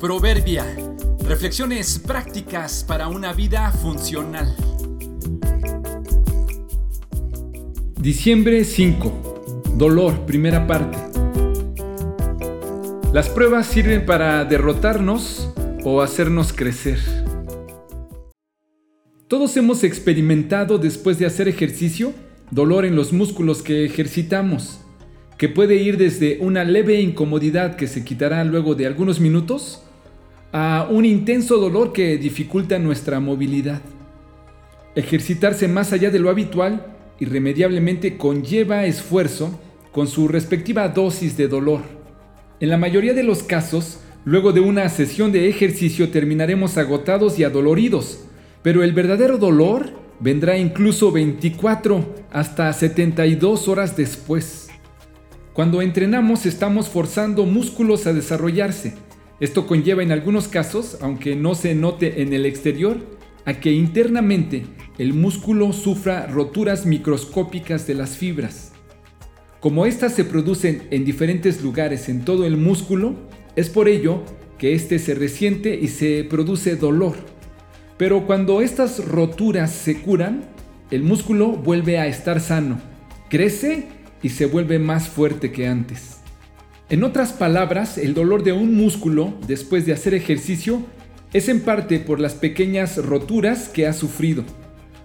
Proverbia. Reflexiones prácticas para una vida funcional. Diciembre 5. Dolor, primera parte. Las pruebas sirven para derrotarnos o hacernos crecer. Todos hemos experimentado después de hacer ejercicio dolor en los músculos que ejercitamos, que puede ir desde una leve incomodidad que se quitará luego de algunos minutos a un intenso dolor que dificulta nuestra movilidad. Ejercitarse más allá de lo habitual irremediablemente conlleva esfuerzo con su respectiva dosis de dolor. En la mayoría de los casos, luego de una sesión de ejercicio terminaremos agotados y adoloridos, pero el verdadero dolor vendrá incluso 24 hasta 72 horas después. Cuando entrenamos estamos forzando músculos a desarrollarse, esto conlleva en algunos casos, aunque no se note en el exterior, a que internamente el músculo sufra roturas microscópicas de las fibras. Como éstas se producen en diferentes lugares en todo el músculo, es por ello que éste se resiente y se produce dolor. Pero cuando estas roturas se curan, el músculo vuelve a estar sano, crece y se vuelve más fuerte que antes. En otras palabras, el dolor de un músculo después de hacer ejercicio es en parte por las pequeñas roturas que ha sufrido.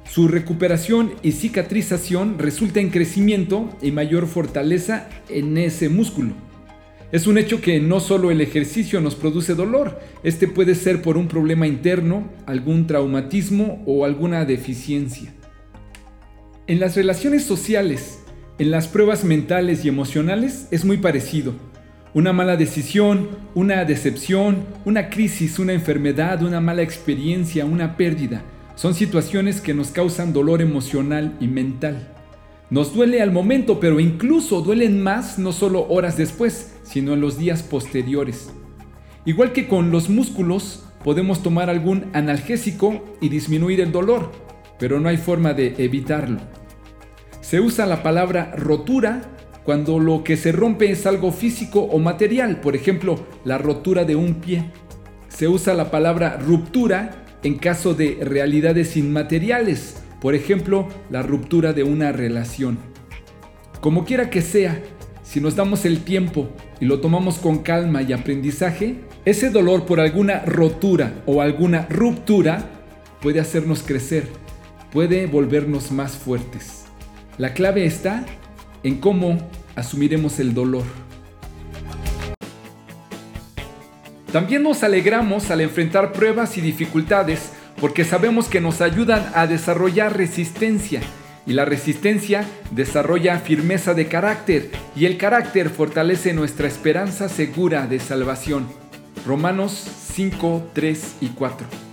Su recuperación y cicatrización resulta en crecimiento y mayor fortaleza en ese músculo. Es un hecho que no solo el ejercicio nos produce dolor, este puede ser por un problema interno, algún traumatismo o alguna deficiencia. En las relaciones sociales, en las pruebas mentales y emocionales es muy parecido. Una mala decisión, una decepción, una crisis, una enfermedad, una mala experiencia, una pérdida. Son situaciones que nos causan dolor emocional y mental. Nos duele al momento, pero incluso duelen más no solo horas después, sino en los días posteriores. Igual que con los músculos, podemos tomar algún analgésico y disminuir el dolor, pero no hay forma de evitarlo. Se usa la palabra rotura cuando lo que se rompe es algo físico o material, por ejemplo, la rotura de un pie. Se usa la palabra ruptura en caso de realidades inmateriales, por ejemplo, la ruptura de una relación. Como quiera que sea, si nos damos el tiempo y lo tomamos con calma y aprendizaje, ese dolor por alguna rotura o alguna ruptura puede hacernos crecer, puede volvernos más fuertes. La clave está en cómo asumiremos el dolor. También nos alegramos al enfrentar pruebas y dificultades porque sabemos que nos ayudan a desarrollar resistencia y la resistencia desarrolla firmeza de carácter y el carácter fortalece nuestra esperanza segura de salvación. Romanos 5, 3 y 4.